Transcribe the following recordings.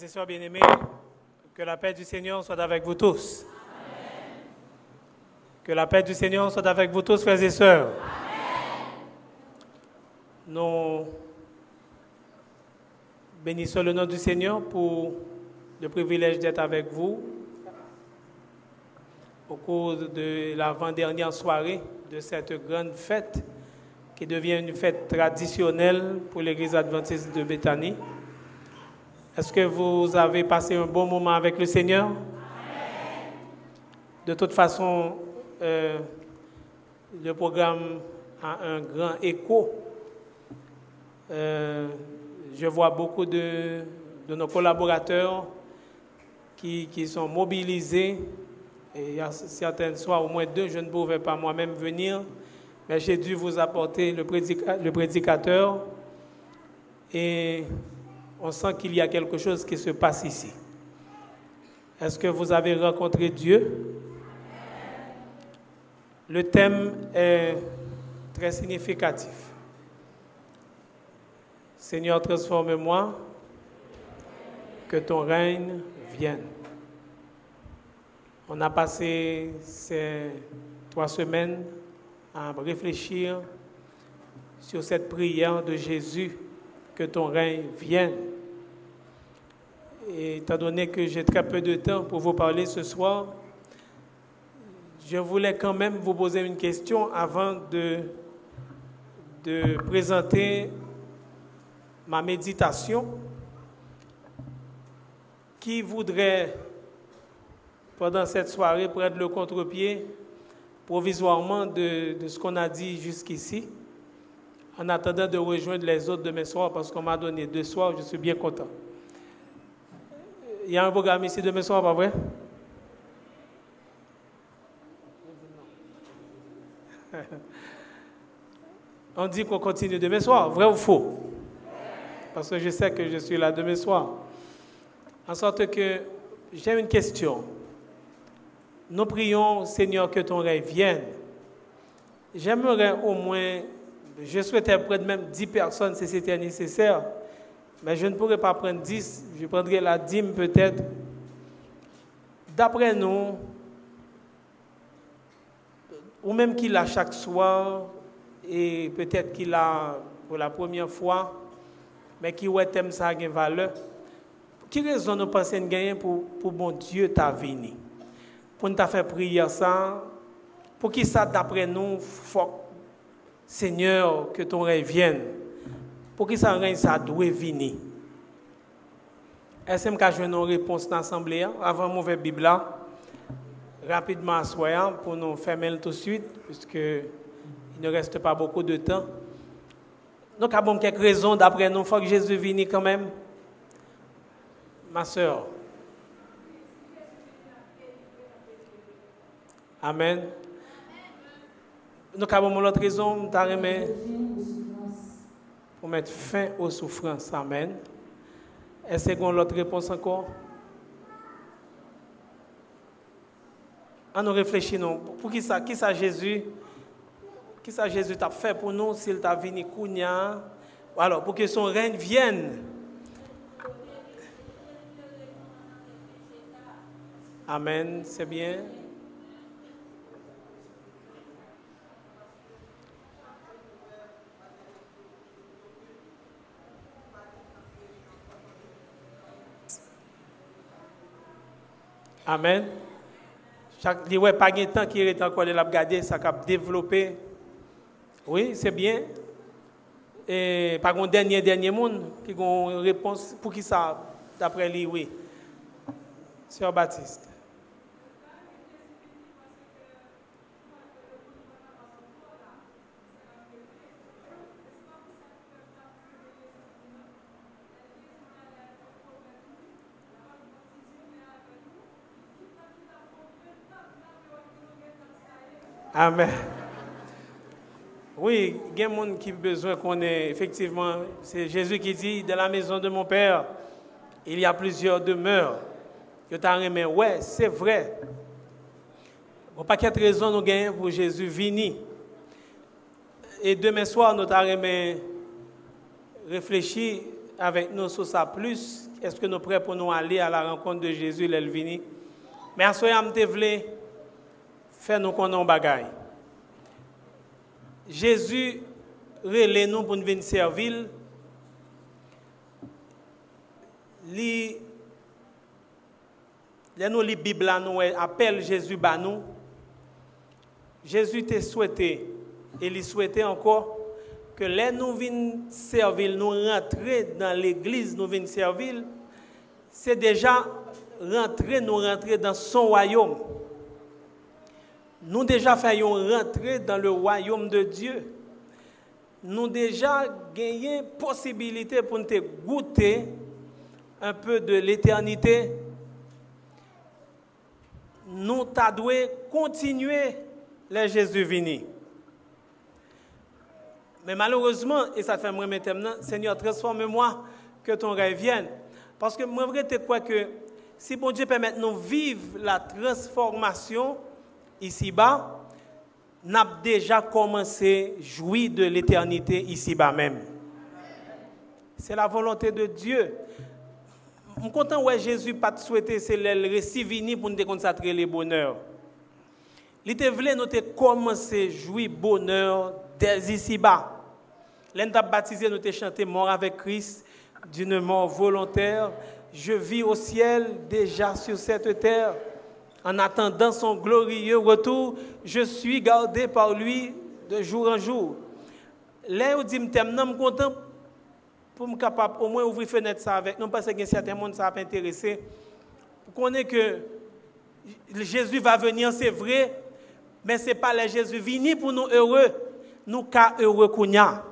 Frères et sœurs bien-aimés, que la paix du Seigneur soit avec vous tous. Que la paix du Seigneur soit avec vous tous, frères et sœurs. Nous bénissons le nom du Seigneur pour le privilège d'être avec vous au cours de l'avant-dernière soirée de cette grande fête qui devient une fête traditionnelle pour l'Église adventiste de Béthanie. Est-ce que vous avez passé un bon moment avec le Seigneur? De toute façon, euh, le programme a un grand écho. Euh, je vois beaucoup de, de nos collaborateurs qui, qui, sont mobilisés. Et il y a certaines soirs, au moins deux, je ne pouvais pas moi-même venir, mais j'ai dû vous apporter le, prédica, le prédicateur. Et on sent qu'il y a quelque chose qui se passe ici. Est-ce que vous avez rencontré Dieu? Le thème est très significatif. Seigneur, transforme-moi, que ton règne vienne. On a passé ces trois semaines à réfléchir sur cette prière de Jésus, que ton règne vienne. Et étant donné que j'ai très peu de temps pour vous parler ce soir, je voulais quand même vous poser une question avant de, présenter ma méditation. Qui voudrait, pendant cette soirée, prendre le contre-pied provisoirement de, de ce qu'on a dit jusqu'ici, en attendant de rejoindre les autres demain soir, parce qu'on m'a donné deux soirs, je suis bien content. Il y a un programme ici demain soir, pas vrai? On dit qu'on continue demain soir, vrai ou faux? Parce que je sais que je suis là demain soir. En sorte que j'ai une question. Nous prions, Seigneur, que ton règne vienne. J'aimerais au moins, je souhaitais prendre même 10 personnes si c'était nécessaire, mais je ne pourrais pas prendre 10, je prendrais la dîme peut-être. D'après nous, ou même qu'il a chaque soir, et peut-être qu'il a pour la première fois, mais qui ouais thème ça a une valeur. Qui raison nous pensons gagner pour pour bon Dieu t'a venu? Pour nous faire prier ça, pour qui ça d'après nous Seigneur que ton règne vienne. Pour qui ça règne ça doit venir. Est-ce que je une réponse dans l'assemblée avant mauvais Bible là? Rapidement soyons pour nous fermer tout de suite puisque il ne reste pas beaucoup de temps. Nous avons quelques raisons d'après nous, il faut que Jésus vienne quand même. Ma soeur. Amen. Nous avons une autre raison pour mettre fin aux souffrances. Amen. Est-ce qu'on l'autre réponse encore? On nous réfléchit, non. Pour qui ça, qui ça Jésus? Qui ça Jésus t'a fait pour nous s'il t'a venu Kounia? Alors, pour que son règne vienne. Amen, c'est bien? Amen. Chaque, n'y a pas de temps qui est encore de la ça a développé. Oui, c'est bien. Et par contre, dernier, dernier monde qui une réponse pour qui ça, d'après lui, oui. Sœur Baptiste. Amen. Oui, il y a des gens qui ont besoin qu'on ait, effectivement, c'est Jésus qui dit, dans la maison de mon Père, il y a plusieurs demeures. Je t'en ouais, c'est vrai. Bon, pas quelle raison nous gagnons pour Jésus venir. Et demain soir, nous t'en réfléchir avec nous sur ça plus, est-ce que nous prêts pour nous aller à la rencontre de Jésus, l'Elvini? Mais à ce moment faire nous connaître bagaille. Jésus relève nous pour nous venir servir. Li, nous li Bible appelle Jésus ba. Jésus t'a souhaité et il souhaitait encore que les nous venons servir, nous rentrer dans l'église, nous venons servir, c'est déjà rentrer, nous rentrer dans son royaume. Nous déjà faisons rentrer dans le royaume de Dieu. Nous déjà gagné possibilité pour nous goûter un peu de l'éternité. Nous t'avons continuer les Jésus venus. Mais malheureusement, et ça fait moi maintenant, Seigneur, transforme-moi que ton rêve vienne. Parce que moi, vrai, quoi que si bon Dieu permet de nous vivre la transformation ici-bas, n'a déjà commencé à jouir de l'éternité ici-bas même. C'est la volonté de Dieu. Je suis content que Jésus pas souhaité c'est le récit vini pour nous consacrer le bonheur. Il te voulait nous commencer à bonheur dès ici-bas. L'un baptisé, nous te chanté mort avec Christ d'une mort volontaire. Je vis au ciel déjà sur cette terre. En attendant son glorieux retour, je suis gardé par lui de jour en jour. Là, où dit, je suis content pour me capable au moins ouvrir fenêtre ça avec nous parce que certains monde ça va intéresser. Pour qu'on que Jésus va venir, c'est vrai, mais ce n'est pas le Jésus venu pour nous heureux, nous cas heureux kounya.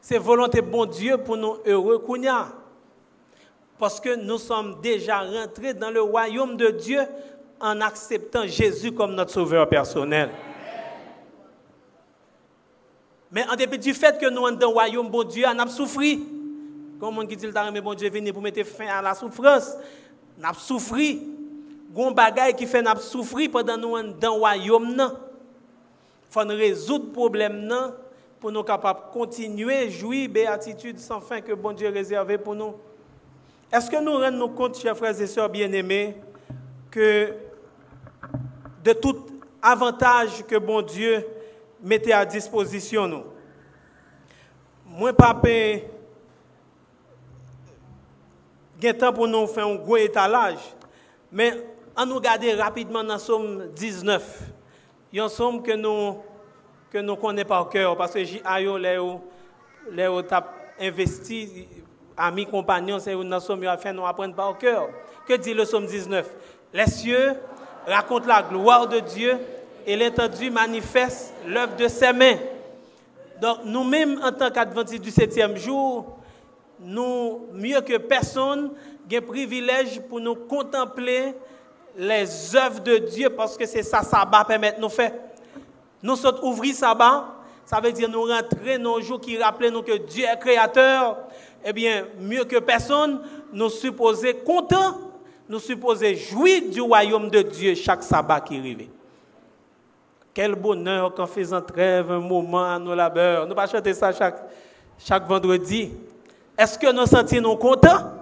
C'est volonté bon Dieu pour nous heureux. Parce que nous sommes déjà rentrés dans le royaume de Dieu en acceptant Jésus comme notre sauveur personnel. Mais en dépit du fait que nous sommes dans le royaume bon Dieu, on a souffert. Comme on dit, mais bon Dieu venu pour mettre fin à la souffrance. On a souffert. Gon bagay qui fait nous souffrir pendant nous dans le royaume Il faut résoudre le problème pour nous capables de continuer à jouir béatitude sans fin que bon Dieu réservé pour nous. Est-ce que nous rendons compte, chers frères et sœurs bien-aimés, que de tout avantage que bon Dieu mettait à disposition nous, moi, papa, j'ai temps pour nous faire un gros étalage, mais on nous regarder rapidement dans Somme 19. Il y a un somme que nous que nous connaissons par cœur parce que j'ai Léo Léo investi amis compagnons c'est une somme qui a fait nous apprendre par cœur. Que dit le Somme 19 Les cieux racontent la gloire de Dieu et l'étendue manifeste l'œuvre de ses mains. Donc nous-mêmes en tant qu'adventistes du septième jour, nous mieux que personne, avons privilège pour nous contempler les œuvres de Dieu parce que c'est ça, sabbat permet de nous faire. Nous sommes ouvrir sabbat, ça veut dire nous rentrer nos jours qui rappellent nous que Dieu est créateur. Eh bien, mieux que personne, nous supposons contents, nous supposons jouir du royaume de Dieu chaque sabbat qui arrive. Quel bonheur qu'en faisant trêve un moment à nos labeurs. Nous pas chanter ça chaque, chaque vendredi. Est-ce que nous sentons contents?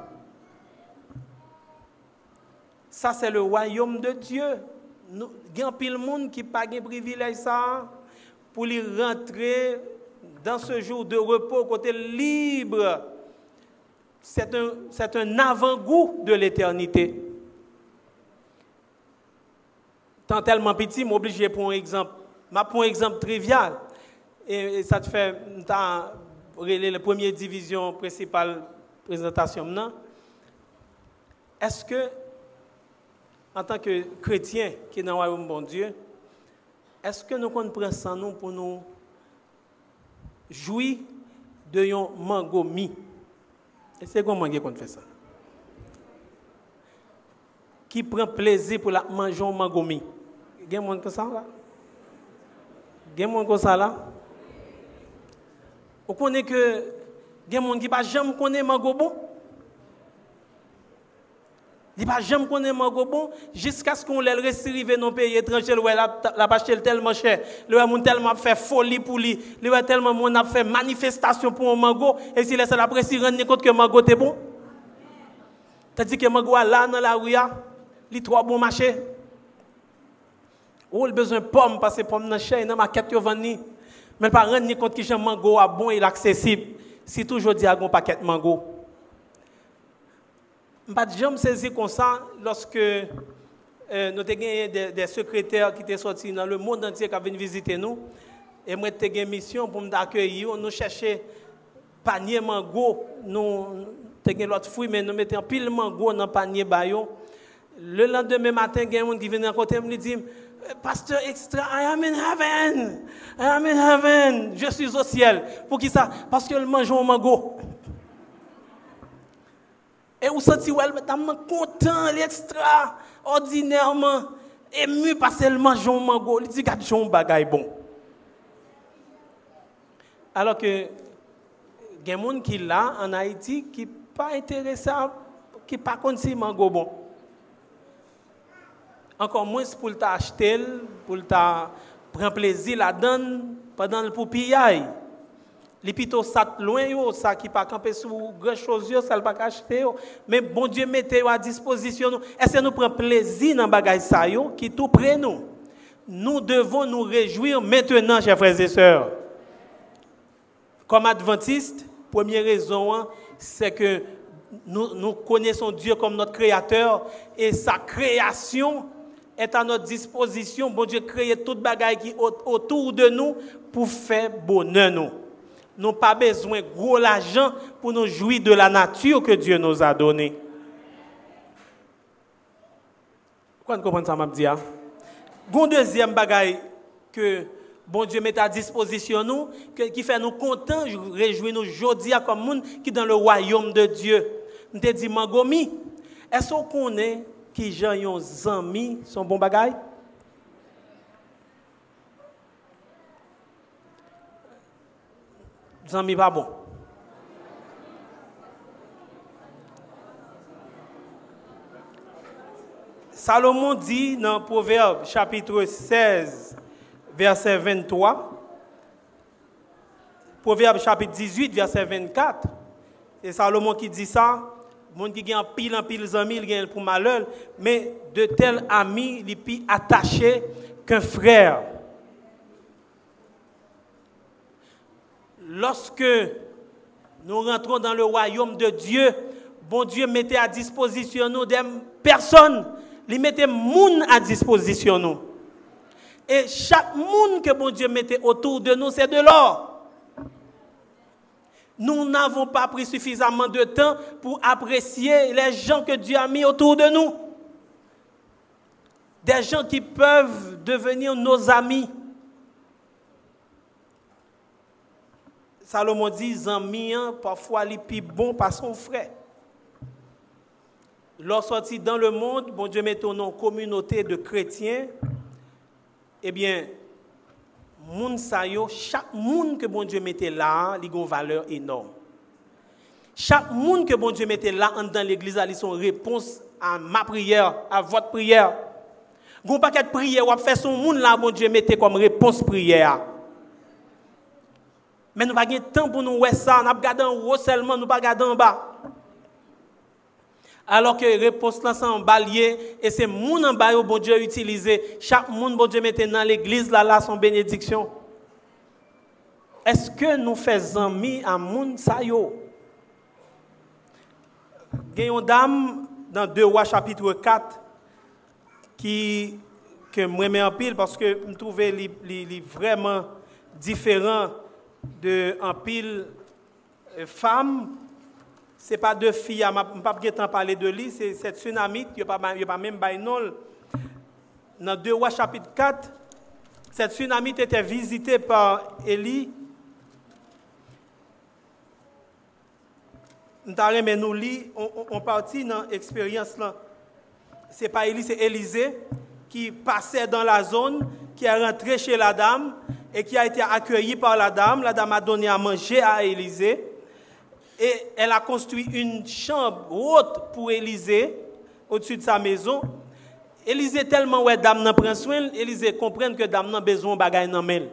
Ça, c'est le royaume de Dieu. Il y a de monde qui pas de privilège ça pour rentrer dans ce jour de repos, côté libre. C'est un, un avant-goût de l'éternité. Tant tellement petit, m'oblige pour un exemple. Ma pour un exemple trivial. Et, ça te fait, la première division principale présentation. Est-ce que en tant que chrétien qui est dans le royaume bon Dieu, est-ce que nous prenons ça nous pour nous jouir de un E se kon mwen gen kon fè sa. Ki pren plezi pou la manjon man gomi. Gen mwen kon sa la? Gen mwen kon sa la? Ou konen ke gen mwen ki pa jam konen man gobo? Il pas jamais connaître mango bon jusqu'à ce qu'on l'ait reçu dans pays étranger où la la pas tellement cher. Le a tellement fait folie pour lui, le a tellement mon a fait manifestation pour un mango et s'il laisse la précis rendre compte que mango est bon? Tandis que mango là dans la rue, il trop bon marché. Ou il besoin de pommes parce que pommes dans cher dans market yo vendre mais pas rendre compte que j'aime mango a bon et accessible. Si toujours dit à un paquet de mango. Pas jamais saisi comme ça lorsque euh, nous avons des, des secrétaires qui étaient sortis dans le monde entier qui viennent visiter nous. Et moi, j'ai une mission pour nous accueillir. Nous chercher panier mango. Nous avons l'autre fruit, mais nous mettons pile mango dans le panier baillon. Le lendemain matin, il y a qui vient à côté me dit Pasteur extra, I am in heaven. I am in heaven. Je suis au ciel. Pour qui ça Parce que le mange un mango. Et vous sentez, ouais, madame, content, extraordinairement ému parce qu'elle mange un mango. Il dit, regarde, j'ai un bagage bon. Alors que, il y a des gens qui là en Haïti qui pas intéressé, qui pas si mango bon. Encore moins pour t'acheter, pour prendre plaisir là-dedans pendant le poupillaille. Les plutôt ça loin yo, ça qui pas camper sur grand chose yo, ça pas acheter mais bon Dieu mettez à disposition Est-ce que nous prenons plaisir dans bagage ça yo qui tout près nous? Nous devons nous réjouir maintenant, chers frères et sœurs. Comme adventistes, première raison, hein, c'est que nous, nous, connaissons Dieu comme notre créateur et sa création est à notre disposition. Bon Dieu créé toute bagaille qui autour de nous pour faire bonheur nous. Nous n'avons pas besoin de gros l'argent pour nous jouir de la nature que Dieu nous a donnée. Vous comprenez ça, m'a dit? Hein? deuxième bagaille que bon Dieu met à disposition nous, qui fait nous contents, réjouir nous aujourd'hui comme monde qui dans le royaume de Dieu. Nous te dit, Mangomi, est-ce qu'on connaît qui gens ont amis sont bon bagaille? Amis pas bon. Salomon dit dans Proverbe chapitre 16, verset 23, Proverbe chapitre 18, verset 24, et Salomon qui dit ça, monde qui a pile en pile d'amis, il gagne pour malheur, mais de tels amis, il plus attaché qu'un frère. Lorsque nous rentrons dans le royaume de Dieu, bon Dieu mettait à disposition nous des personnes, il mettait monde à disposition nous. Et chaque monde que bon Dieu mettait autour de nous, c'est de l'or. Nous n'avons pas pris suffisamment de temps pour apprécier les gens que Dieu a mis autour de nous. Des gens qui peuvent devenir nos amis. Salomon dit, hein, parfois les plus bon par son frère. Lorsqu'on dans le monde, bon Dieu met ton nom communauté de chrétiens, eh bien, moun chaque monde que bon Dieu mettait là, il a une valeur énorme. Chaque monde que bon Dieu mettait là dans l'église, il a son réponse à ma prière, à votre prière. Gon paquet de prière, ou fait son monde là, bon Dieu mettait comme réponse prière. Mais nous pas de temps pour nous voir ça, nous pas en haut seulement, nous pas en bas. Alors que réponse là c'est en balier et c'est moun en bas bon Dieu utilisé. Chaque monde bon Dieu mettait dans l'église là là son bénédiction. Est-ce que nous faisons mis à moun sa yo? une dame dans 2 rois chapitre 4 qui que moi mets en pile parce que je trouvais vraiment différent de en pile euh, femmes ce n'est pas deux filles, je ne vais pas parler de lui, c'est cette tsunami, il n'y a pas même bainol. Dans 2 rois chapitre 4, cette tsunami était visitée par Élie. Nous nous on, on partit dans l'expérience là. Ce n'est pas Élie, c'est Élisée qui passait dans la zone, qui est rentré chez la dame et qui a été accueilli par la dame. La dame a donné à manger à Élisée et elle a construit une chambre haute pour Élisée au-dessus de sa maison. Élisée tellement ouais dame prend soin, Élisée comprend que dame n'a besoin dans elle.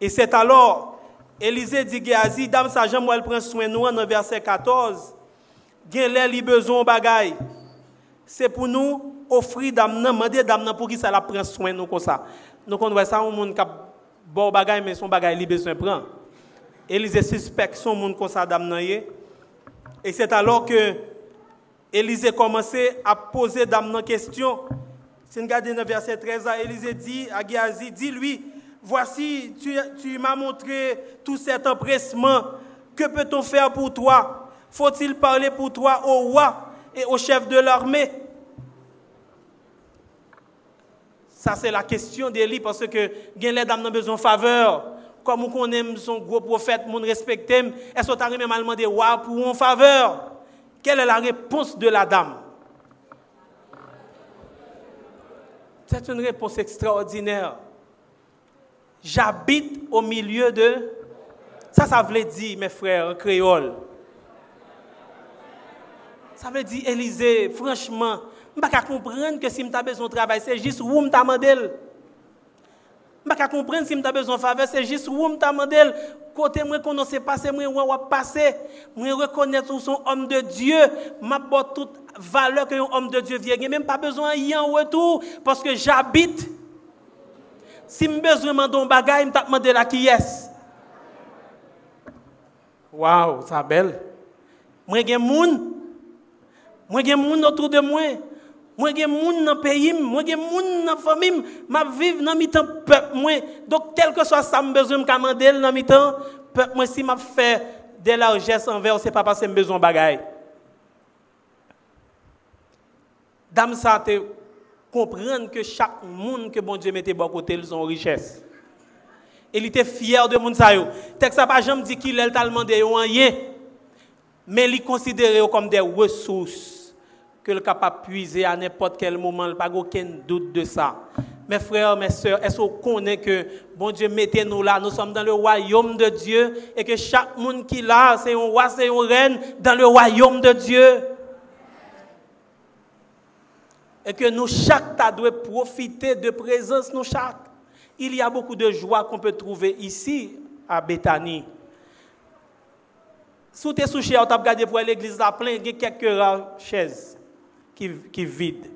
Et c'est alors Élisée dit Géasi, dame sa jambe elle prend soin nous dans verset 14. gen lè li besoin bagay. C'est pour nous offrir d'amnan, demander d'amnan pour qui ça la prend soin nous comme ça. Nous on voit ça un monde qui bon bagay mais son bagay li besoin prend. Élisée suspecte son monde comme ça Et c'est alors que Élisée commençait à poser d'amnan question. Si nous regardons dans verset 13, Élisée dit à Géasi, dis-lui, voici, tu, tu m'as montré tout cet empressement. Que peut-on faire pour toi? Faut-il parler pour toi au roi et au chef de l'armée? Ça, c'est la question d'Élie parce que les dames ont besoin de faveur. Comme on aime son gros prophète, on respecte, est-ce qu'on arrive mal demander roi pour une faveur? Quelle est la réponse de la dame? C'est une réponse extraordinaire. J'habite au milieu de... Ça, ça voulait dire, mes frères, en créole. Ça veut dire, Élisée, franchement, je ne peux pas comprendre que si je besoin de travail, c'est juste où je demandé. Je ne peux pas comprendre si je besoin de faveur, c'est juste où je demandé. Côté moi, qu'on ne sait pas, c'est moi qui passer. Moi, reconnaître que son homme de Dieu. Je toute valeur qu'un homme de Dieu vient. Je même pas besoin y en retour parce que j'habite. Si je besoin de demander un bagage, je me demande la qui est. Waouh, ça belle. Moi, j'ai monde Mwen gen moun otou de mwen. Mwen gen moun nan peyim, mwen gen moun nan famim, ma viv nan mitan pep mwen. Dok telke so sa mbezou m kamandel nan mitan, pep mwen si ma fe de larges anver, se pa pa se mbezou bagay. Dam sa te komprende ke chak moun ke bon Dje mette bo kote, l son riches. El ite fyer de moun sa yo. Tek sa pa jom di ki lel talman de yo an ye, men li konsidere yo kom de resous. Que le capable puiser à n'importe quel moment, pas aucun doute de ça. Mes frères, mes sœurs, est-ce qu'on connaît que bon Dieu mettez-nous là, nous sommes dans le royaume de Dieu et que chaque monde qui là, c'est un roi, c'est une reine dans le royaume de Dieu? Et que nous chaque doit profiter de présence nous chaque. Il y a beaucoup de joie qu'on peut trouver ici à Bethanie. Si tu es sous tu as regardé pour l'église plein, il y a quelques chaises qui, qui vide.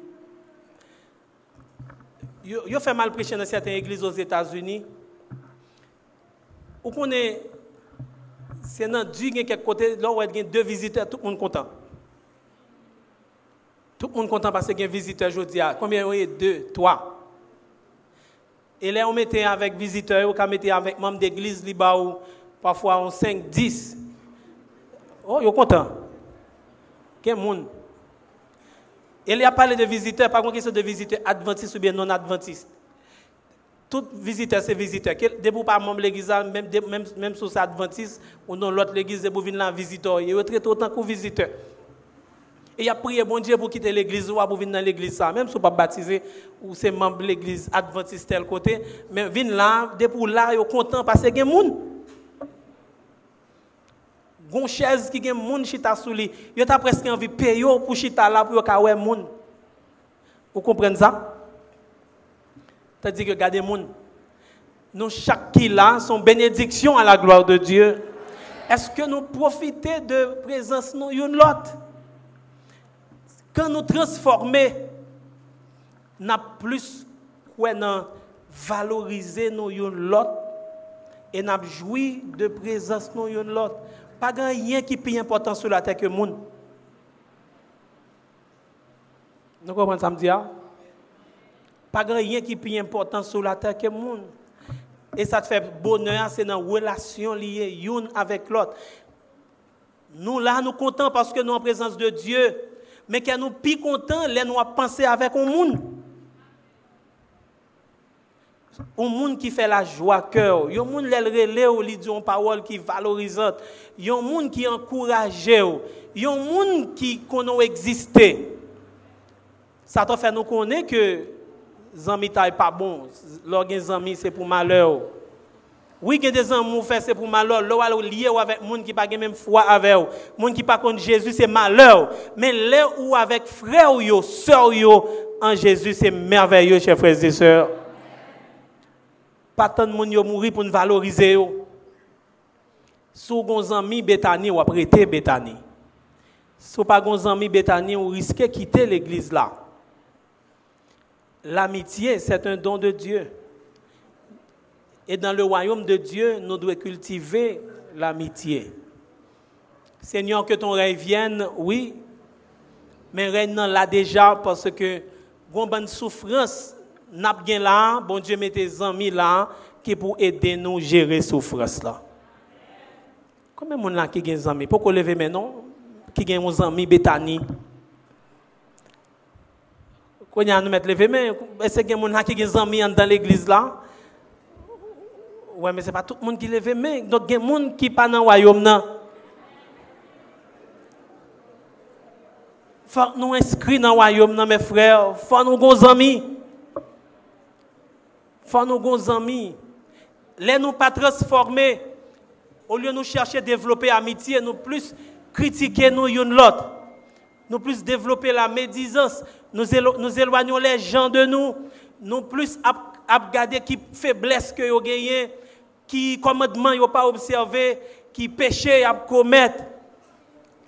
Yo fait mal prêcher dans certaines églises aux États-Unis. Ou qu'on est, c'est dans Dieu quelque côté, là où il deux visiteurs, tout le monde content. Tout le monde content parce qu'il y a un visiteur aujourd'hui. Combien il y a Deux, trois. Et là, on mettait avec visiteurs, on mettait avec membres d'église, parfois on 5, 10. Oh, ils sont contents. Quel monde? Il a parlé de visiteurs, pas question de visiteurs adventistes ou bien non adventistes. Tout visiteur, c'est visiteur. Debout pas membre de l'église, même, même, même si c'est adventiste ou non l'autre l'église, debout venir là visiteur. Il est autant que visiteur. Et il a prié bon Dieu pour quitter l'église ou pour venir dans l'église Même si vous pas baptisé ou c'est membre de l'église adventiste tel côté, mais venir là, debout là, il est content parce qu'il y a des gens gon chaise qui gen moun chita sou li, yo ta presque envie payer pour chita là pour ka wè moun. Vous comprenez ça? C'est-à-dire que moun. Nous chaque sont bénédiction à la gloire de Dieu. Est-ce que nous profitons de présence nous une l'autre? Quand nous transformer, n'a plus quoi valoriser nous une l'autre et n'a joui de présence nous une l'autre. Pas rien qui est plus important sur la terre que le monde. Vous comprenez ça me dit? Ah? Pas rien qui est plus important sur la terre que le monde. Et ça te fait bonheur, c'est dans une relation liée l'une avec l'autre. Nous là, nous contents parce que nous en présence de Dieu. Mais que nous plus contents, nous penser avec le monde. Un monde qui fait la joie cœur, un monde qui relève ou dit une parole qui valorisante, un monde qui encourage, un monde qui connaît exister. Ça te fait nous connaître que les n'est pas bon. Les amis c'est pour malheur. Oui, que des amis fait c'est pour malheur. Là lié avec monde qui pas même foi avec eux. Monde qui pas contre Jésus c'est malheur. Mais là ou avec frère ou sœur en Jésus c'est merveilleux chers frères et sœurs pas tant de monde mourir pour nous valoriser Si vous avez ami Bétani ou prêté Bétani. Si pas un ami Bethany, on risque de quitter l'église là. L'amitié, c'est un don de Dieu. Et dans le royaume de Dieu, nous devons cultiver l'amitié. Seigneur, que ton règne vienne, oui, mais règne là déjà parce que, bonne souffrance, nap gen la, bon Dieu mette zanmi la, ki pou ede nou jere soufres la. Kome moun la ki gen zanmi? Poko leve menon, ki gen moun zanmi betani. Kwenye an nou met leve men, ese gen moun la ki gen zanmi an dan l'egliz la, wè men se pa tout moun ki leve men, not gen moun ki pa nan wayom nan. Fak nou inskri nan wayom nan, me frè, fak nou gon zanmi. Faut nous des amis. Les nous pas transformer au lieu de nous chercher à développer amitié, nous plus critiquer nous une l'autre. Nous plus développer la médisance, nous, nous éloignons les gens de nous, nous plus regarder qui faiblesse que vous gagnez, qui commandement vous pas observé, qui péché à commettre,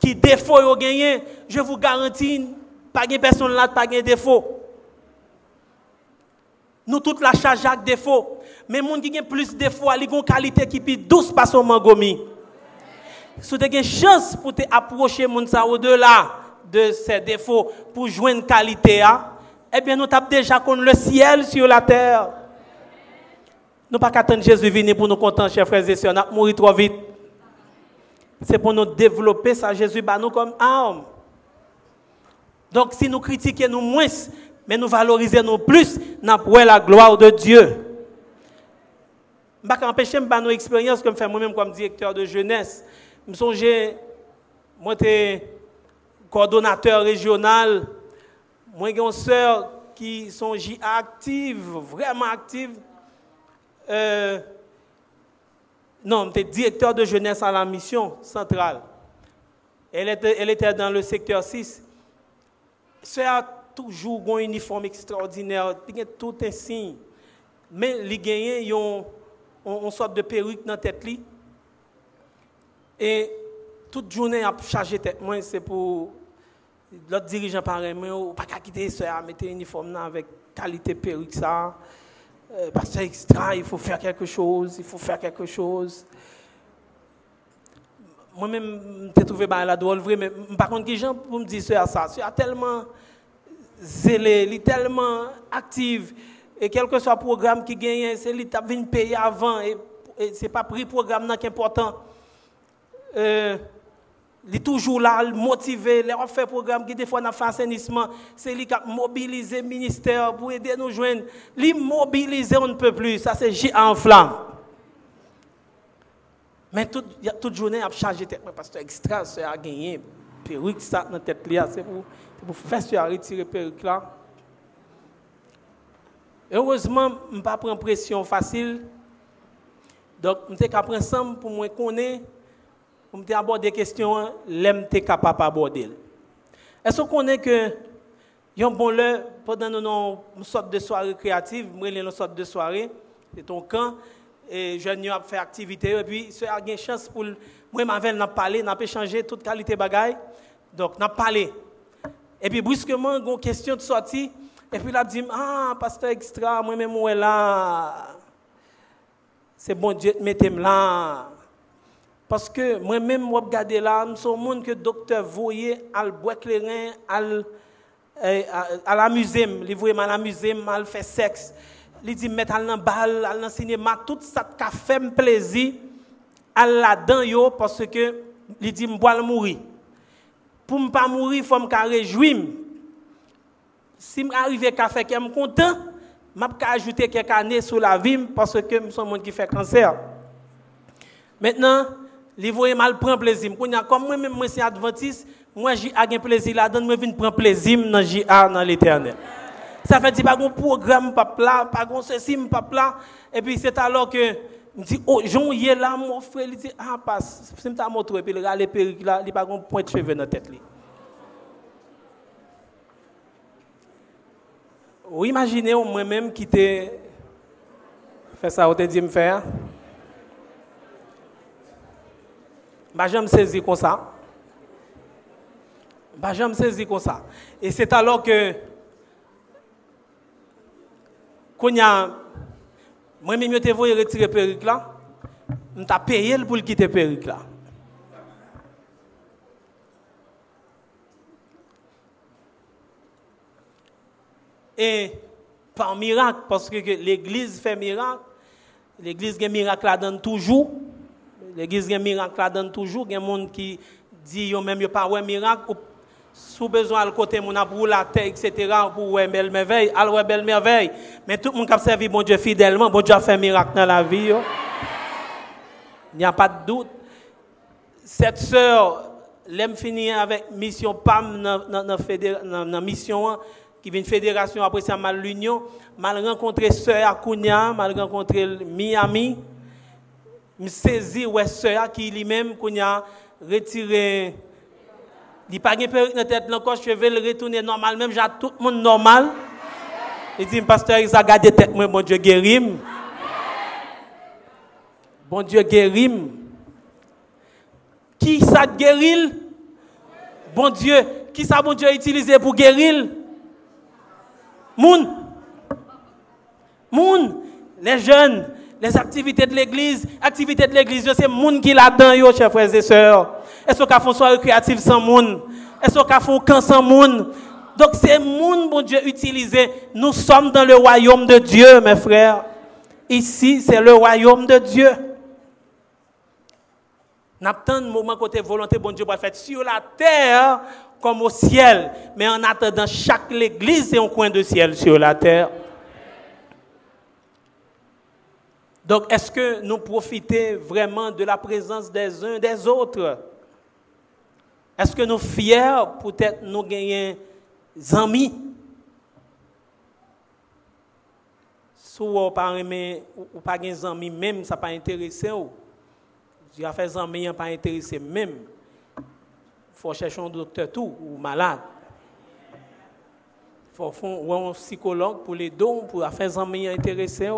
qui défaut vous gagnez. Je vous garantis, pas de personne là, pas de défaut. Nous toute la charge avec défaut. Mais les gens qui ont plus de défauts, ils ont une qualité qui est douce par son mangomi. Si vous avez une chance pour approcher les gens au-delà de ces défauts pour jouer une qualité, eh bien nous avons déjà contre le ciel sur la terre. Nous pas attendre Jésus venir pour nous contenter, chers frères et sœurs, nous mourir trop vite. C'est pour nous développer ça, Jésus bah nous comme arme. Donc si nous critiquons nous moins, mais nous valorisons nous plus, nous la gloire de Dieu. Je ne peux pas empêcher nos expériences comme fait moi-même comme directeur de jeunesse. Je songe, moi, j'étais coordonnateur régional. Moi, j'ai une soeur qui sont actives, vraiment actives. Euh, non, j'étais directeur de jeunesse à la mission centrale. Elle était, elle était dans le secteur 6. Elle a toujours un uniforme extraordinaire, il tout un signe. Mais les gagnants, on, sorte de perruque dans la tête. Et toute journée, a chargé tête. Moi, c'est pour l'autre dirigeant pareil. Moi, on pas quitter ça, mettre un uniforme avec qualité perruque ça. Euh, parce que c'est extra, il faut faire quelque chose, il faut faire quelque chose. Moi-même, je trouvé la drôle, vrai, mais par contre, les gens pour me dire ça, ça, c'est tellement zélé, il est tellement actif. Et quel que soit le programme qui gagne, c'est lui qui venu payer avant. Et, ce n'est pas le programme qui est important. Euh, il est toujours là, motivé. Il a fait programme qui, des fois, a fait assainissement. C'est lui qui a mobilisé le ministère pour aider nous joindre. Il mobiliser, on ne peut plus. Ça, c'est J en flamme. Mais toute, toute journée, il a chargé tête. Parce que extra, ça a gagné. Perruque, ça, dans tête. C'est pour, pour faire retirer perruque là. Heureusement, je ne pas prendre pression facile. Donc, je suis capable ensemble pour me connaître, pour me aborder des questions, suis capable d'aborder. Est-ce qu'on connaît que y a un bon lieu pendant une sorte de soirée créative, moi une sorte de soirée, c'est ton camp, et je viens faire activité, et puis il y a une chance pour moi, ma n'a parlé, n'a pas changé toute qualité bagaille, donc n'a parlé. Et puis brusquement, une question de sortie, et puis il a dit, ah, pasteur extra, moi-même, moi là. C'est bon Dieu, mettez-moi là. Parce que moi-même, moi, regarde là, suis un monde que le docteur voyait, à le boire à eh, à l'amuser, il voyait à l'amuser, à faire sexe. Il dit, mettre à la balle, à le cinéma, tout ça qui fait plaisir à la dedans parce que il dit, je vais mourir. Pour ne pas mourir, il faut me réjouir si je à faire que je suis content, je peux ajouter quelques années sur la vie parce que je suis un monde qui fait cancer. Maintenant, les voyez mal prendre plaisir. Comme moi-même, je suis adventiste, moi j'ai un plaisir là-dedans, je viens prendre plaisir dans JA dans l'éternel. Ça fait dire pas un programme, pas là, pas un ceci, pas là. Et puis c'est alors que Ndi, oh, joun ye la mou fwe, li di, ah, pas, se mta moutou, epi li gale perik la, li bagon pointe cheve nan tet li. Ou imagine ou mwen menm ki te, fè sa ou te di m fè, ba jèm sezi kon sa, ba jèm sezi kon sa, e se talò ke, konya, que, quand y a, moi, je te voulu retirer perruque là, je t'ai payé pour le quitter perruque là. Et par miracle, parce que l'Église fait miracle, l'Église a miracle la donne toujours. L'Église a miracle la donne toujours. Il y a des gens qui disent même yo pas ouais miracle sous besoin le côté mon pour la terre etc. pour ouais belle merveille, ouais belle merveille. Mais tout le monde qui a servi bon Dieu fidèlement, bon Dieu a fait miracle dans la vie. Il n'y a pas de doute. Cette sœur, l'aime finir avec mission PAM dans la mission qui vient fédération après ça mal l'union mal rencontré sœur Akounia mal rencontré Miami me saisi ouais sœur qui lui-même Kounia retiré il pas gain perruque dans tête encore cheveux le retourner normal même j'ai tout le monde normal il dit pasteur il a gardé tête moi bon Dieu guérim bon Dieu guérim qui ça guérit bon Dieu qui ça bon Dieu utilisé pour guérir Moun. Moun. Les jeunes, les activités de l'église, activités de l'église, c'est moun qui là-dedans, chers frères et sœurs. Est-ce qu'on fait une soirée créative sans moun? Est-ce qu'on fait un camp sans moun? Donc c'est moun, bon Dieu, utilisé. Nous sommes dans le royaume de Dieu, mes frères. Ici, c'est le royaume de Dieu. N'attend moment côté volonté, bon Dieu, va faire sur la terre comme au ciel. Mais en attendant, chaque église est un coin de ciel sur la terre. Donc, est-ce que nous profitons vraiment de la présence des uns des autres? Est-ce que nous fiers peut-être nous gagner des amis? Si vous ou pas des amis même, ça pas intéressé. Tu as fait des amis, pas intéressé même faut chercher un docteur tout ou malade. Il faut faire un psychologue pour les dons, pour faire des amis intéressés.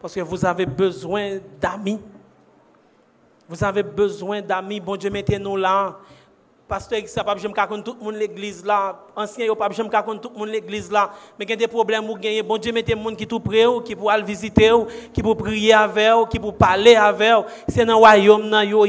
Parce que vous avez besoin d'amis. Vous avez besoin d'amis. Bon Dieu, mettez-nous là. Pasteur, ça pas j'aime tout le monde l'église là. Ancien, yo pas j'aime tout le monde l'église là. Mais il y a des problèmes ou gagner. Bon Dieu, mettez monde qui tout près qui pour aller visiter qui pour prier avec qui pour parler avec C'est dans royaume nan yo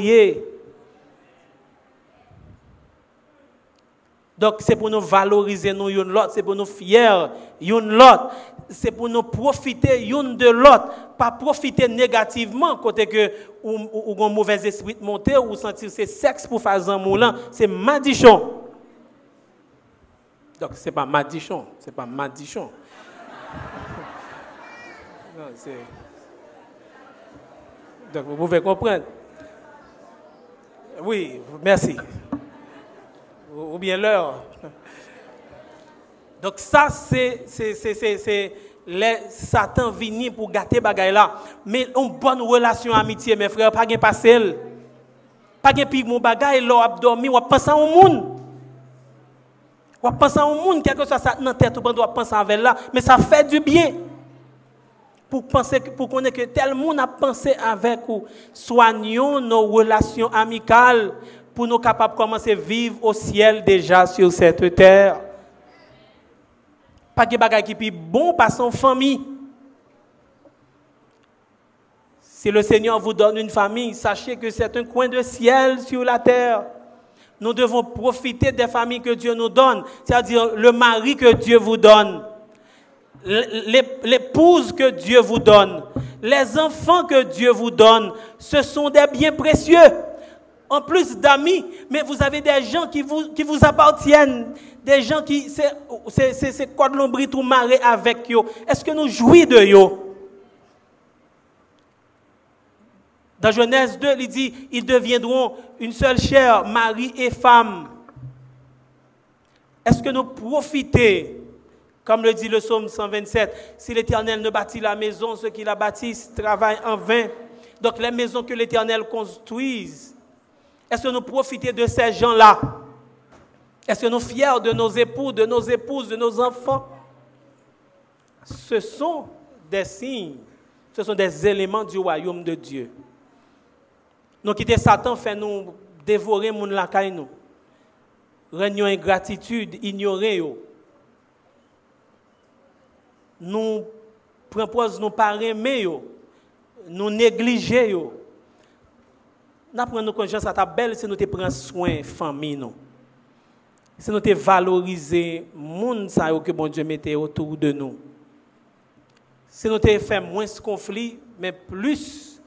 Donc c'est pour nous valoriser nous l'autre, c'est pour nous fiers l'autre, c'est pour nous profiter une de l'autre, pas profiter négativement côté que ou, un mauvais esprit monter ou sentir c'est sexe pour faire un moulin, c'est madichon. Donc c'est pas madichon, c'est pas madichon. Donc vous pouvez comprendre. Oui, merci ou bien l'heure. Donc ça, c'est Satan vini pour gâter bagay là. Mais une bonne relation amitié, mes frères, pas de passer. Pas de pire mon bagay, là, dormi, ou penser au monde. Ou penser au monde, quelque chose ça dans tête, ou penser avec là, mais ça fait du bien. Pour penser, pour que tel monde a pensé avec ou soignons nos relations amicales pour nous capables de commencer à vivre au ciel déjà sur cette terre. Pas de qui est bon par son famille. Si le Seigneur vous donne une famille, sachez que c'est un coin de ciel sur la terre. Nous devons profiter des familles que Dieu nous donne, c'est-à-dire le mari que Dieu vous donne, l'épouse que Dieu vous donne, les enfants que Dieu vous donne. Ce sont des biens précieux en plus d'amis, mais vous avez des gens qui vous, appartiennent, des gens qui, c'est quoi de l'ombri tout maré avec eux. Est-ce que nous jouissons de eux? Dans Genèse 2, il dit, ils deviendront une seule chair, mari et femme. Est-ce que nous profitons, comme le dit le psaume 127, si l'Éternel ne bâtit la maison, ceux qui la bâtissent travaillent en vain. Donc les maisons que l'Éternel construise, est-ce que nous profitons de ces gens-là? Est-ce que nous sommes fiers de nos époux, de nos épouses, de nos enfants? Ce sont des signes, ce sont des éléments du royaume de Dieu. Nous quitter Satan fait nous dévorer mon lacaille nous. rendre ingratitude, ignorer. Nous prenons nous pas aimer nous négliger. Nous prenons conscience à ta belle si nous te prenons soin famille nous. Si nous te valoriser monde ça que bon Dieu mettait autour de nous. Si nous te fait moins de conflits, mais plus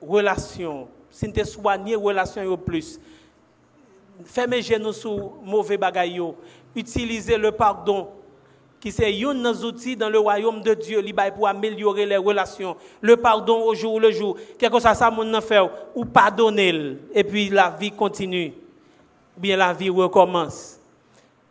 relations. Si nous te soigner relations plus. Fermez genoux sur mauvais bagaille. Utilisez le pardon qui c'est un des outils dans le royaume de Dieu pour améliorer les relations. Le pardon au jour le jour. Quelque chose ça mon fait ou pardonner et puis la vie continue. Bien la vie recommence.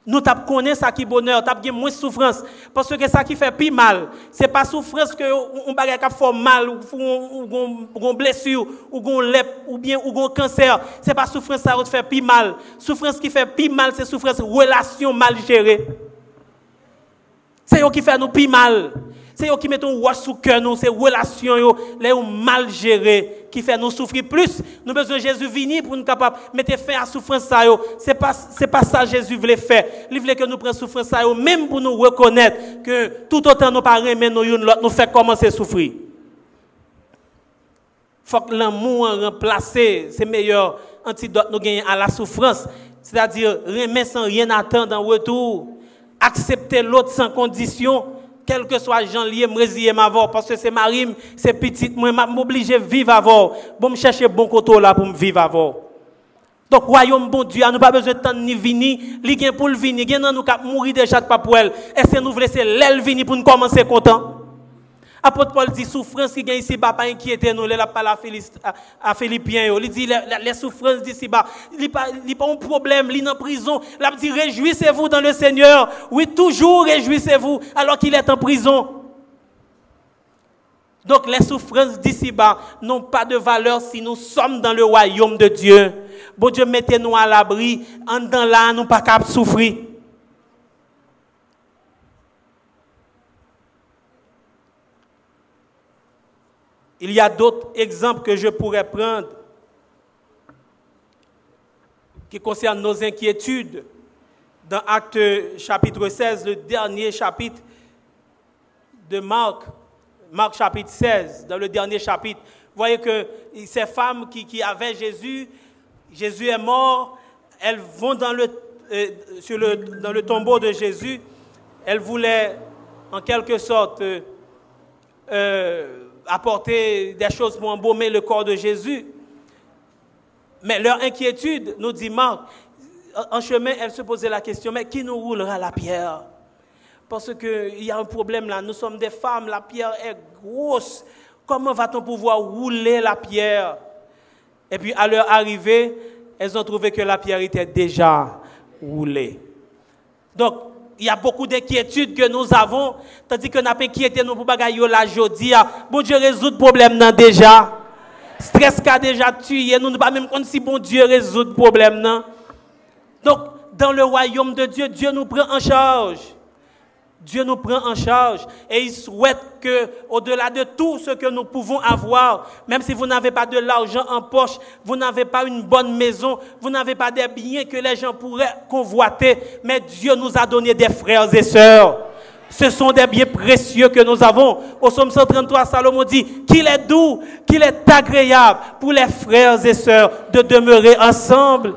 Nous connaissons ça qui est bonheur, nous moins de souffrance. Parce que ça qui fait plus mal, ce n'est pas souffrance que on bagage fait mal, ou une blessure, ou une lèpre, ou bien ou un cancer. Ce n'est pas souffrance qui fait plus mal. Souffrance qui fait plus mal, c'est souffrance relation mal gérée. C'est eux qui fait nous plus mal. C'est eux qui mettent un wash sous cœur nous, c'est relations les mal gérées qui fait nous souffrir plus. Nous besoin Jésus venir pour nous capables mettre fin à la souffrance ça C'est pas c'est pas ça Jésus voulait faire. Il voulait que nous prenions souffrance ça même pour nous reconnaître que tout autant nous pas mais nous l'autre nous fait commencer à souffrir. Faut que l'amour remplacer c'est meilleur antidote nous gagner à la souffrance, c'est-à-dire remettre sans rien attendre en retour accepter l'autre sans condition, quel que soit Jean lié, me ma voix, parce que c'est ma rime, c'est petite, moi, m'oblige à vivre avant. Bon, me chercher bon côté là pour me vivre avant. Donc, royaume bon Dieu, nous pas besoin de temps ni venir, li pour le venir, gen nous cap mourir déjà de pas pour. Est-ce que nous voulons laisser l'aile venir pour nous commencer content? Apôtre Paul dit souffrance qui gagne ici, pas inquiéter nous, là pas à, à Philippiens, il dit les, souffrances d'ici bas, il pas pas un problème, il est en prison, il dit réjouissez-vous dans le Seigneur. Oui, toujours réjouissez-vous alors qu'il est en prison. Donc les souffrances d'ici bas n'ont pas de valeur si nous sommes dans le royaume de Dieu. Bon Dieu, mettez-nous à l'abri, en dans là, nous pas capable souffrir. Il y a d'autres exemples que je pourrais prendre qui concernent nos inquiétudes. Dans Acte chapitre 16, le dernier chapitre de Marc, Marc chapitre 16, dans le dernier chapitre, vous voyez que ces femmes qui, avaient Jésus, Jésus est mort, elles vont dans le, euh, sur le, dans le tombeau de Jésus, elles voulaient en quelque sorte euh, euh, apporter des choses pour embaumer le corps de Jésus. Mais leur inquiétude, nous dit Marc, en chemin, elle se posait la question, mais qui nous roulera la pierre? Parce qu'il y a un problème là, nous sommes des femmes, la pierre est grosse. Comment va-t-on pouvoir rouler la pierre? Et puis à leur arrivée, elles ont trouvé que la pierre était déjà roulée. Donc, il y a beaucoup d'inquiétudes que nous avons, tandis que nous avons inquiété nous pour bagailler la jodia. Ah. Bon Dieu résout le problème déjà. Stress a déjà tué, nous ne pas même si bon Dieu résout le problème Donc, dans le royaume de Dieu, Dieu nous prend en charge. Dieu nous prend en charge et il souhaite que, au-delà de tout ce que nous pouvons avoir, même si vous n'avez pas de l'argent en poche, vous n'avez pas une bonne maison, vous n'avez pas des biens que les gens pourraient convoiter, mais Dieu nous a donné des frères et sœurs. Ce sont des biens précieux que nous avons. Au psaume 133, Salomon dit qu'il est doux, qu'il est agréable pour les frères et sœurs de demeurer ensemble.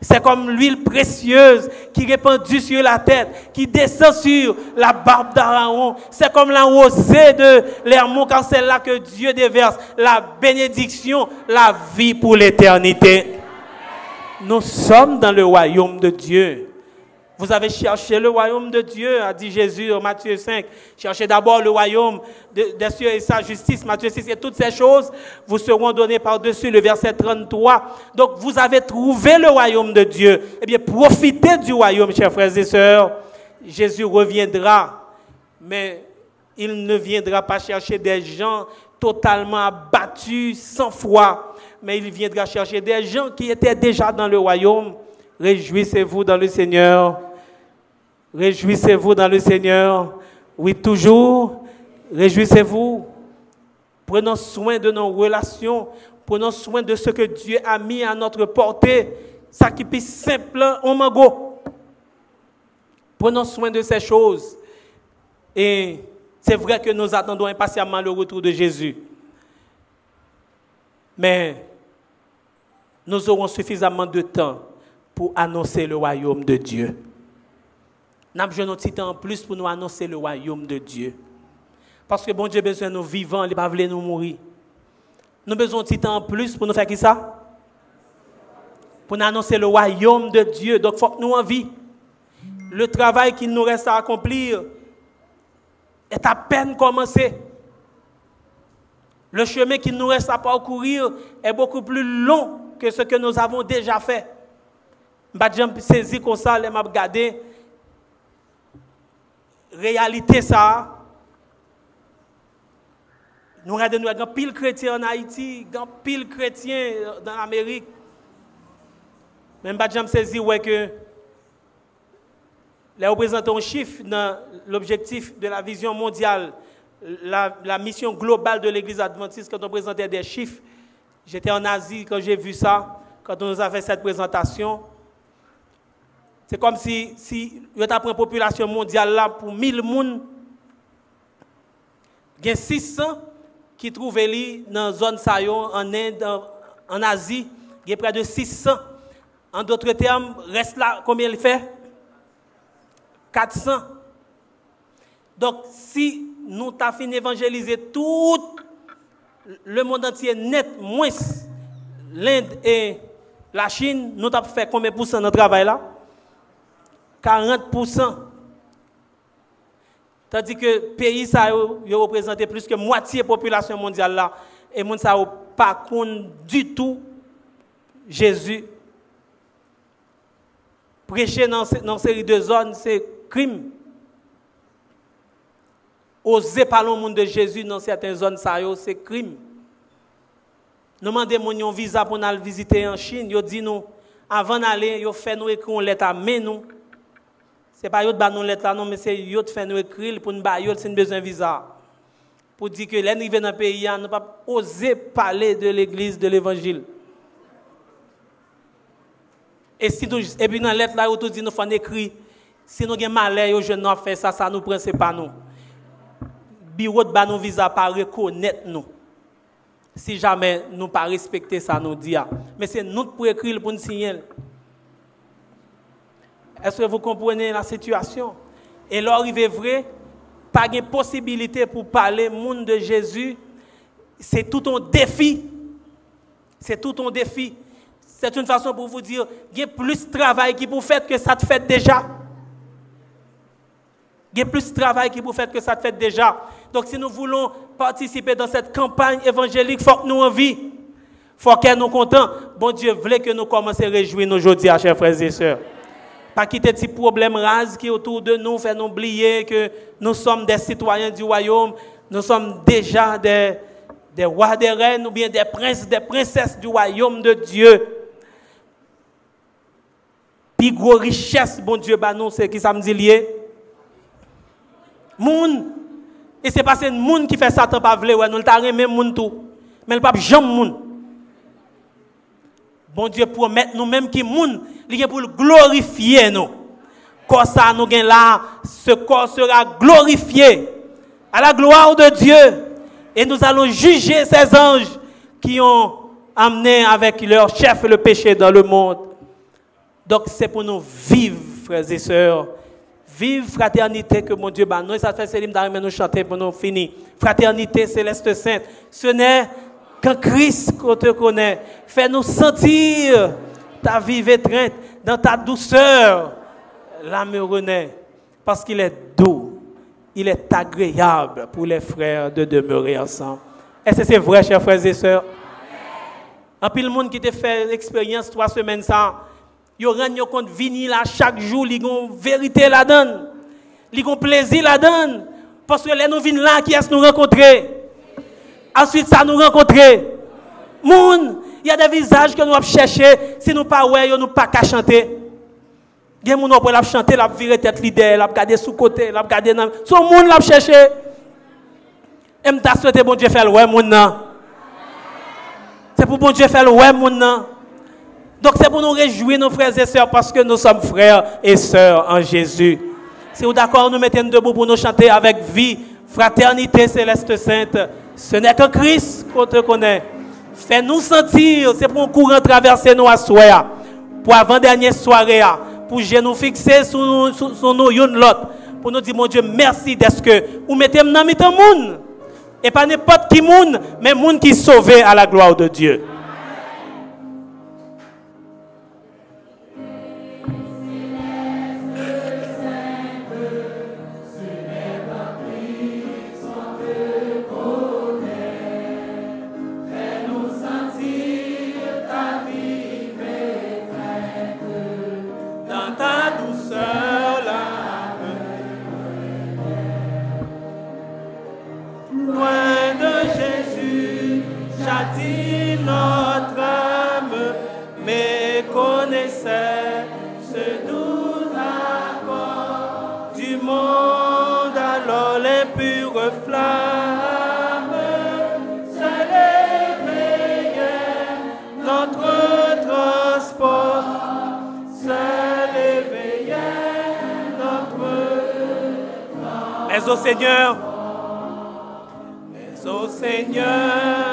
C'est comme l'huile précieuse qui répandue sur la tête, qui descend sur la barbe d'Aaron. C'est comme la rosée de l'Hermon, car c'est là que Dieu déverse la bénédiction, la vie pour l'éternité. Nous sommes dans le royaume de Dieu. Vous avez cherché le royaume de Dieu, a dit Jésus en Matthieu 5. Cherchez d'abord le royaume des cieux et sa justice, Matthieu 6. Et toutes ces choses vous seront données par-dessus le verset 33. Donc vous avez trouvé le royaume de Dieu. Eh bien, profitez du royaume, chers frères et sœurs. Jésus reviendra, mais il ne viendra pas chercher des gens totalement abattus, sans foi, mais il viendra chercher des gens qui étaient déjà dans le royaume. Réjouissez-vous dans le Seigneur. Réjouissez-vous dans le Seigneur. Oui, toujours. Réjouissez-vous. Prenons soin de nos relations. Prenons soin de ce que Dieu a mis à notre portée. ça qui est simple, on mango. Prenons soin de ces choses. Et c'est vrai que nous attendons impatiemment le retour de Jésus. Mais nous aurons suffisamment de temps pour annoncer le royaume de Dieu. Nous avons un temps en plus pour nous annoncer le royaume de Dieu. Parce que bon Dieu a besoin de nous vivants, il pas nous mourir. Nous avons besoin de temps en plus pour nous faire qui ça? Pour nous annoncer le royaume de Dieu. Donc il faut que nous en vie. Le travail qu'il nous reste à accomplir est à peine commencé. Le chemin qu'il nous reste à parcourir est beaucoup plus long que ce que nous avons déjà fait. Je vais saisir comme ça, je vais regarder réalité ça. Nous regardons, nous avons pile chrétien en Haïti, grand pile chrétien dans l'Amérique. Même pas saisir ouais que les représentants un chiffre dans l'objectif de la vision mondiale, la, mission globale de l'Église adventiste, quand on présentait des chiffres. J'étais en Asie quand j'ai vu ça, quand on nous a fait cette présentation. C'est comme si, si on a pris une population mondiale là pour 1000 personnes. Il y a 600 qui trouvent dans la zone Sayon, en Inde, en Asie. Il y a près de 600. En d'autres termes, reste là, combien il fait? 400. Donc, si nous avons fini d'évangéliser tout le monde entier net, moins l'Inde et la Chine, nous avons fait combien de pourcents de travail là? 40%. Tandis que le pays ça représente plus que moitié de la population mondiale là et monde ça pas compte du tout Jésus. Prêcher dans une série de zones, c'est crime. Oser parler au monde de Jésus dans certaines zones, c'est crime. Nous demandons un visa pour aller visiter en Chine. Ils dit nous, avant d'aller, ils fait nous écrire une lettre à nous n'est pas eux qui lettre non, mais c'est eux qui nous écrire pour nous bailler si nous besoin visa. Pour dire que les dans le pays, nous pas oser parler de l'église, de l'évangile. Et, si nous, et puis dans la lettre là, nous dit nous faut écrire, si nous avons malheur, nous jeunes fait ça, ça nous prend, pas nous. Bureau de nous visa pas reconnaître nous. Si jamais nous pas respecter ça, nous dit. Mais c'est nous pour écrire pour nous signer. Est-ce que vous comprenez la situation? Et là, il est vrai, pas de possibilité pour parler monde de Jésus. C'est tout un défi. C'est tout un défi. C'est une façon pour vous dire, il y a plus de travail qui vous fait que ça te fait déjà. Il y a plus de travail qui vous fait que ça te fait déjà. Donc si nous voulons participer dans cette campagne évangélique, il faut que nous en vie. Il faut que nous contents. Bon Dieu voulait que nous commencions à réjouir aujourd'hui, chers frères et sœurs. Pas quitter ces problèmes rases qui autour de nous, faire nous oublier que nous sommes des citoyens du royaume, nous sommes déjà des, des rois, des reines, ou bien des princes, des princesses du royaume de Dieu. Puis gros richesse, bon Dieu, bah nous, c'est qui ça me dit lié? Moun. Et c'est parce que moun qui fait ça, pas vle, ouais, nous le même moun tout. Mais le pape jamais moun. Bon Dieu promet nous-mêmes qui moun, il pour glorifier nous. Quand ça nous gagne là, ce corps sera glorifié à la gloire de Dieu. Et nous allons juger ces anges qui ont amené avec leur chef le péché dans le monde. Donc c'est pour nous vivre, frères et sœurs. Vive fraternité que mon Dieu bat. Nous, ça fait Céline nous chanter pour nous finir. Fraternité céleste sainte. Ce n'est quand Christ qu'on te connaît, fais-nous sentir ta vie étreinte, dans ta douceur. L'âme renaît parce qu'il est doux, il est agréable pour les frères de demeurer ensemble. Est-ce que c'est vrai, chers frères et sœurs? En plus, le monde qui te fait l'expérience trois semaines sans, ils rendent compte venir là chaque jour, ils ont vérité la donne. Ils ont plaisir la donne. Parce que les nous là, qui est-ce nous rencontrer? Ensuite, ça nous rencontrer. Moun, il y a des visages que nous avons chercher. Si nous pas ouais, nous pas qu'à chanter. Il y a des gens qui chanter, la virer tête leader, la garder sous côté, la garder dans. Son monde l'a chercher. Et m'ta souhaité bon Dieu faire ouais moun. C'est pour bon Dieu faire ouais moun. Donc c'est pour nous réjouir, nos frères et sœurs, parce que nous sommes frères et sœurs en Jésus. Si vous d'accord, nous mettons debout pour nous chanter avec vie, fraternité céleste sainte. Ce n'est que Christ qu'on te connaît. Fais-nous sentir, c'est pour un courant traverser nous à pour avant-dernière soirée, pour nous fixer sur nous, sur, nous, l'autre, pour nous dire, mon Dieu, merci d'être que vous mettez dans le monde. Et pas n'importe qui monde, mais monde qui est sauvé à la gloire de Dieu. Au Seigneur. Mais au Seigneur,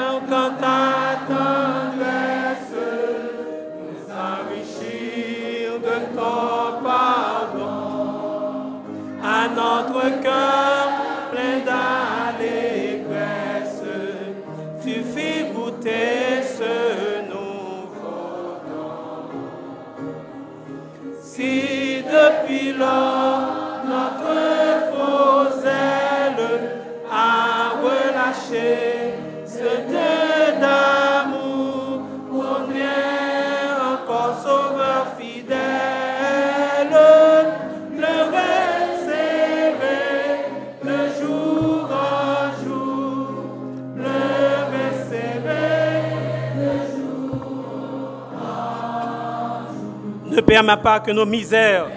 ce Dieu d'amour, vient encore sauveur fidèle, le recevoir le jour en jour, le recevoir le jour en jour. Ne permets pas que nos misères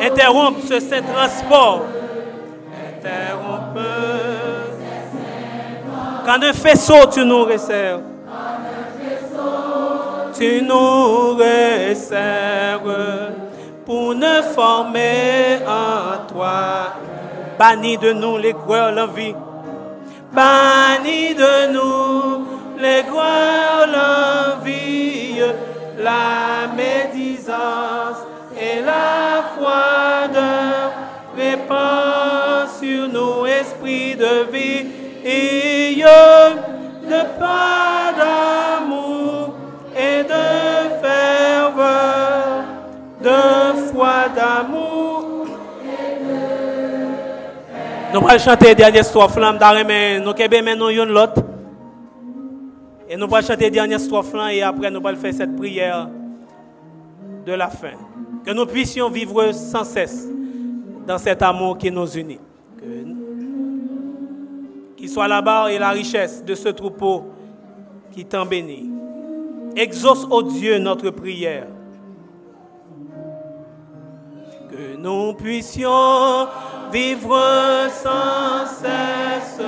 interrompent ce transport Quand un faisceau, tu nous resserres. Tu nous resserres pour ne former en toi. Bannis de nous les gloires, l'envie. Bannis de nous les gloires, l'envie, la médisance et la foi de répand sur nous, esprit de vie de pas d'amour et de ferveur, de foi d'amour. Nous allons chanter dernière strophe flamme d'arrêt, nous une. Et nous allons chanter dernière strophe et après nous allons faire cette prière de la fin. Que nous puissions vivre sans cesse dans cet amour qui nous unit qu'il soit la barre et la richesse de ce troupeau qui t'en bénit. Exauce, ô Dieu, notre prière. Que nous puissions vivre sans cesse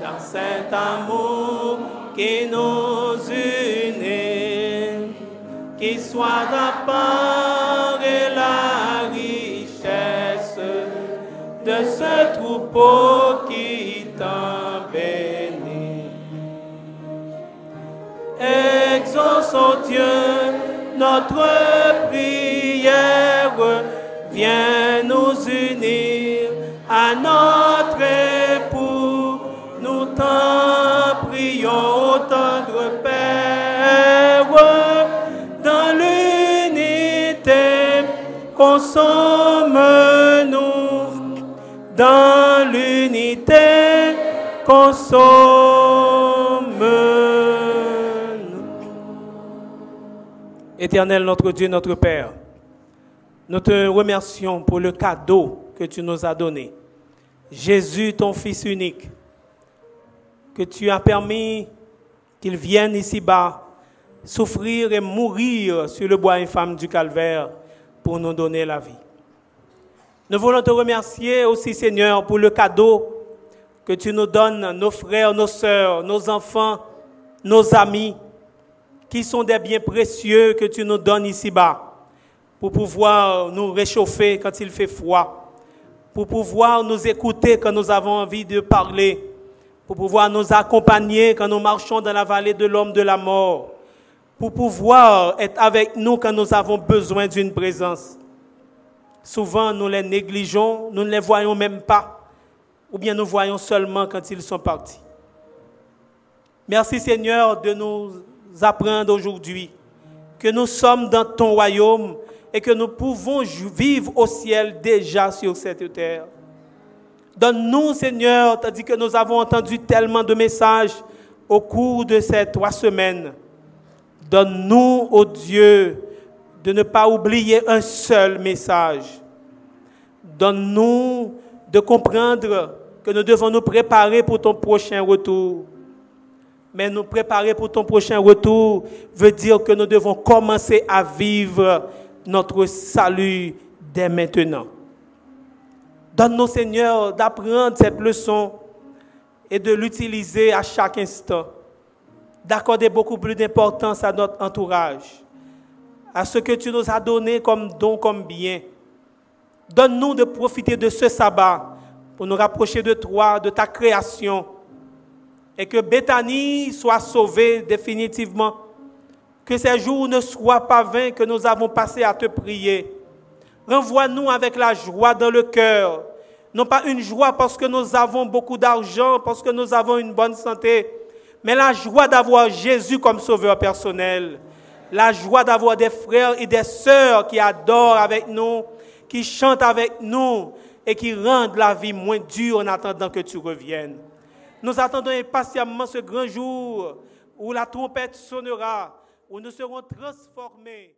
dans cet amour qui nous unit, qu'il soit la part et la richesse de ce troupeau qui béni. Exauce, Dieu, notre prière, viens nous unir à notre époux. Nous t'en prions, tendre Père, dans l'unité, consomme-nous dans l'unité consomme. Éternel, notre Dieu, notre Père, nous te remercions pour le cadeau que tu nous as donné. Jésus, ton Fils unique, que tu as permis qu'il vienne ici-bas souffrir et mourir sur le bois infâme du calvaire pour nous donner la vie. Nous voulons te remercier aussi, Seigneur, pour le cadeau que tu nous donnes, nos frères, nos sœurs, nos enfants, nos amis, qui sont des biens précieux que tu nous donnes ici-bas, pour pouvoir nous réchauffer quand il fait froid, pour pouvoir nous écouter quand nous avons envie de parler, pour pouvoir nous accompagner quand nous marchons dans la vallée de l'homme de la mort, pour pouvoir être avec nous quand nous avons besoin d'une présence. Souvent, nous les négligeons, nous ne les voyons même pas, ou bien nous voyons seulement quand ils sont partis. Merci Seigneur de nous apprendre aujourd'hui que nous sommes dans ton royaume et que nous pouvons vivre au ciel déjà sur cette terre. Donne-nous, Seigneur, tandis que nous avons entendu tellement de messages au cours de ces trois semaines. Donne-nous, ô Dieu, de ne pas oublier un seul message. Donne-nous de comprendre que nous devons nous préparer pour ton prochain retour. Mais nous préparer pour ton prochain retour veut dire que nous devons commencer à vivre notre salut dès maintenant. Donne-nous, Seigneur, d'apprendre cette leçon et de l'utiliser à chaque instant. D'accorder beaucoup plus d'importance à notre entourage, à ce que tu nous as donné comme don, comme bien. Donne-nous de profiter de ce sabbat pour nous rapprocher de toi, de ta création et que Bethanie soit sauvée définitivement. Que ces jours ne soient pas vains que nous avons passés à te prier. Renvoie-nous avec la joie dans le cœur. Non pas une joie parce que nous avons beaucoup d'argent, parce que nous avons une bonne santé, mais la joie d'avoir Jésus comme sauveur personnel. La joie d'avoir des frères et des sœurs qui adorent avec nous, qui chantent avec nous et qui rendent la vie moins dure en attendant que tu reviennes. Nous attendons impatiemment ce grand jour où la trompette sonnera, où nous serons transformés.